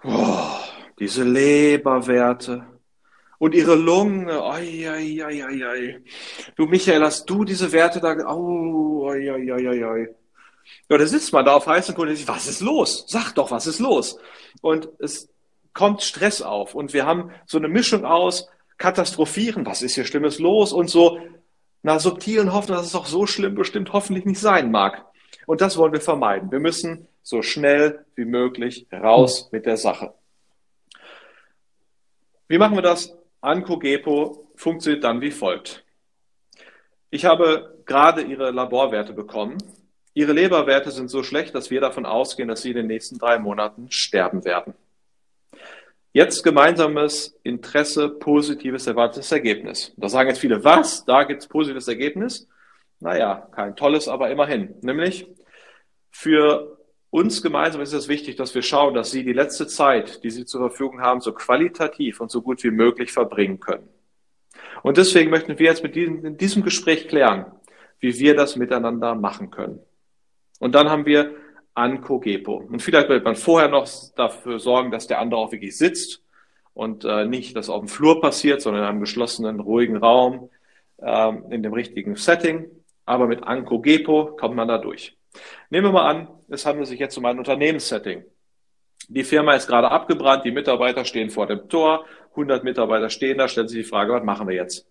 oh, oh diese Leberwerte und ihre Lunge, oi, oi, oi, oi, oi. Du Michael, hast du diese Werte da, oh, oi, oi, oi, oi. Ja, da sitzt man da auf heißen Kohlen und sagt, was ist los? Sag doch, was ist los? Und es kommt Stress auf. Und wir haben so eine Mischung aus Katastrophieren, was ist hier Schlimmes los? Und so einer subtilen Hoffnung, dass es auch so schlimm bestimmt hoffentlich nicht sein mag. Und das wollen wir vermeiden. Wir müssen so schnell wie möglich raus mit der Sache. Wie machen wir das? Ancogepo funktioniert dann wie folgt. Ich habe gerade Ihre Laborwerte bekommen Ihre Leberwerte sind so schlecht, dass wir davon ausgehen, dass Sie in den nächsten drei Monaten sterben werden. Jetzt gemeinsames Interesse, positives erwartetes Ergebnis. Da sagen jetzt viele, was? Da gibt es positives Ergebnis? Naja, kein tolles, aber immerhin. Nämlich für uns gemeinsam ist es wichtig, dass wir schauen, dass Sie die letzte Zeit, die Sie zur Verfügung haben, so qualitativ und so gut wie möglich verbringen können. Und deswegen möchten wir jetzt mit diesem, in diesem Gespräch klären, wie wir das miteinander machen können. Und dann haben wir Anko-Gepo. Und vielleicht wird man vorher noch dafür sorgen, dass der andere auch wirklich sitzt und äh, nicht das auf dem Flur passiert, sondern in einem geschlossenen, ruhigen Raum, äh, in dem richtigen Setting. Aber mit Anko-Gepo kommt man da durch. Nehmen wir mal an, es handelt sich jetzt um ein Unternehmenssetting. Die Firma ist gerade abgebrannt, die Mitarbeiter stehen vor dem Tor, 100 Mitarbeiter stehen da, stellt sich die Frage, was machen wir jetzt?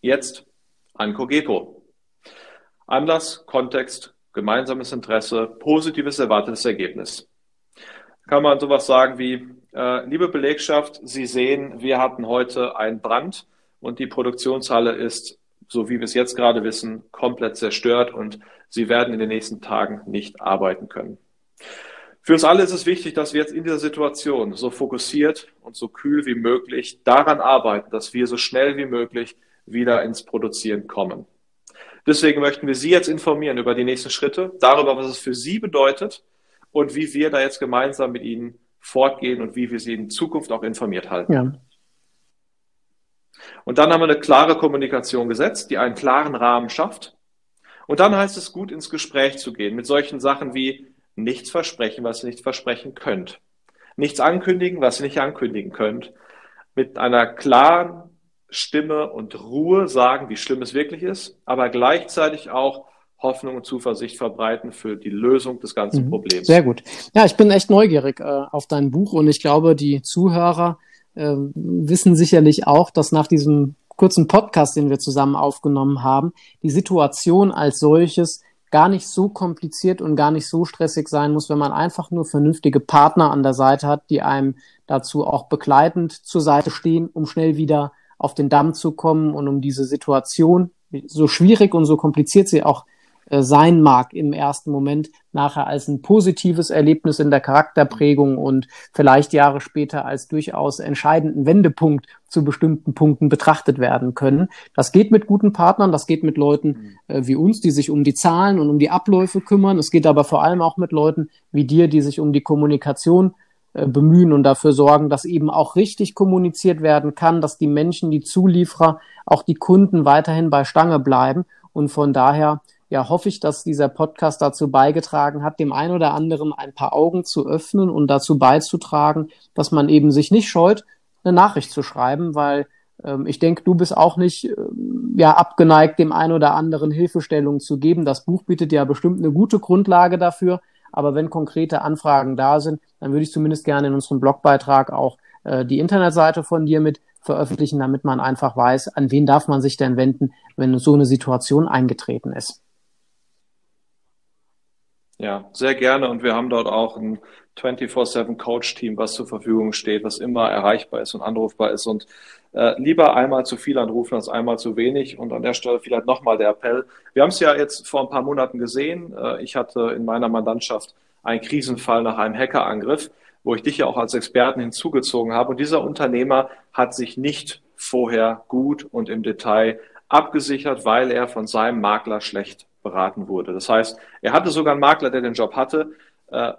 Jetzt Anko-Gepo. Anlass, Kontext, gemeinsames Interesse, positives erwartetes Ergebnis. Kann man sowas sagen wie, äh, liebe Belegschaft, Sie sehen, wir hatten heute einen Brand und die Produktionshalle ist, so wie wir es jetzt gerade wissen, komplett zerstört und Sie werden in den nächsten Tagen nicht arbeiten können. Für uns alle ist es wichtig, dass wir jetzt in dieser Situation so fokussiert und so kühl wie möglich daran arbeiten, dass wir so schnell wie möglich wieder ins Produzieren kommen. Deswegen möchten wir Sie jetzt informieren über die nächsten Schritte, darüber, was es für Sie bedeutet und wie wir da jetzt gemeinsam mit Ihnen fortgehen und wie wir Sie in Zukunft auch informiert halten. Ja. Und dann haben wir eine klare Kommunikation gesetzt, die einen klaren Rahmen schafft. Und dann heißt es gut, ins Gespräch zu gehen mit solchen Sachen wie nichts versprechen, was ihr nicht versprechen könnt. Nichts ankündigen, was ihr nicht ankündigen könnt. Mit einer klaren Stimme und Ruhe sagen, wie schlimm es wirklich ist, aber gleichzeitig auch Hoffnung und Zuversicht verbreiten für die Lösung des ganzen mhm. Problems. Sehr gut. Ja, ich bin echt neugierig äh, auf dein Buch und ich glaube, die Zuhörer äh, wissen sicherlich auch, dass nach diesem kurzen Podcast, den wir zusammen aufgenommen haben, die Situation als solches gar nicht so kompliziert und gar nicht so stressig sein muss, wenn man einfach nur vernünftige Partner an der Seite hat, die einem dazu auch begleitend zur Seite stehen, um schnell wieder auf den Damm zu kommen und um diese Situation, so schwierig und so kompliziert sie auch äh, sein mag im ersten Moment, nachher als ein positives Erlebnis in der Charakterprägung und vielleicht Jahre später als durchaus entscheidenden Wendepunkt zu bestimmten Punkten betrachtet werden können. Das geht mit guten Partnern, das geht mit Leuten äh, wie uns, die sich um die Zahlen und um die Abläufe kümmern. Es geht aber vor allem auch mit Leuten wie dir, die sich um die Kommunikation äh, bemühen und dafür sorgen, dass eben auch richtig kommuniziert werden kann, dass die Menschen, die Zulieferer, auch die Kunden weiterhin bei Stange bleiben. Und von daher ja, hoffe ich, dass dieser Podcast dazu beigetragen hat, dem einen oder anderen ein paar Augen zu öffnen und dazu beizutragen, dass man eben sich nicht scheut, eine Nachricht zu schreiben, weil ähm, ich denke, du bist auch nicht ähm, ja abgeneigt, dem einen oder anderen Hilfestellungen zu geben. Das Buch bietet ja bestimmt eine gute Grundlage dafür. Aber wenn konkrete Anfragen da sind, dann würde ich zumindest gerne in unserem Blogbeitrag auch äh, die Internetseite von dir mit veröffentlichen, damit man einfach weiß, an wen darf man sich denn wenden, wenn so eine Situation eingetreten ist. Ja, sehr gerne. Und wir haben dort auch ein 24-7 Coach-Team, was zur Verfügung steht, was immer erreichbar ist und anrufbar ist. Und äh, lieber einmal zu viel anrufen als einmal zu wenig. Und an der Stelle vielleicht nochmal der Appell. Wir haben es ja jetzt vor ein paar Monaten gesehen. Äh, ich hatte in meiner Mandantschaft einen Krisenfall nach einem Hackerangriff, wo ich dich ja auch als Experten hinzugezogen habe. Und dieser Unternehmer hat sich nicht vorher gut und im Detail abgesichert, weil er von seinem Makler schlecht beraten wurde. Das heißt, er hatte sogar einen Makler, der den Job hatte, äh,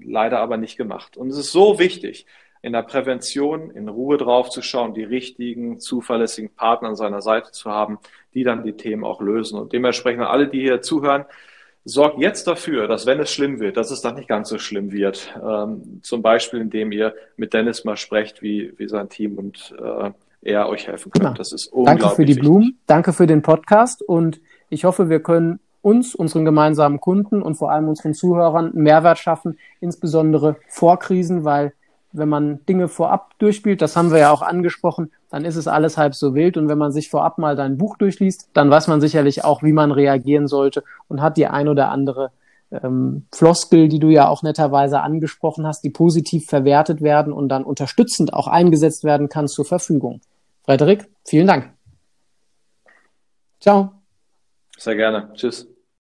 leider aber nicht gemacht. Und es ist so wichtig, in der Prävention in Ruhe drauf zu schauen, die richtigen, zuverlässigen Partner an seiner Seite zu haben, die dann die Themen auch lösen. Und dementsprechend alle, die hier zuhören, sorgt jetzt dafür, dass wenn es schlimm wird, dass es dann nicht ganz so schlimm wird. Ähm, zum Beispiel, indem ihr mit Dennis mal sprecht, wie, wie sein Team und äh, er euch helfen kann. Das ist unglaublich Danke für die wichtig. Blumen, danke für den Podcast und ich hoffe, wir können uns, unseren gemeinsamen Kunden und vor allem unseren Zuhörern einen Mehrwert schaffen, insbesondere vor Krisen, weil wenn man Dinge vorab durchspielt, das haben wir ja auch angesprochen, dann ist es alles halb so wild. Und wenn man sich vorab mal dein Buch durchliest, dann weiß man sicherlich auch, wie man reagieren sollte und hat die ein oder andere ähm, Floskel, die du ja auch netterweise angesprochen hast, die positiv verwertet werden und dann unterstützend auch eingesetzt werden kann zur Verfügung. Frederik, vielen Dank. Ciao. Sehr gerne. Tschüss.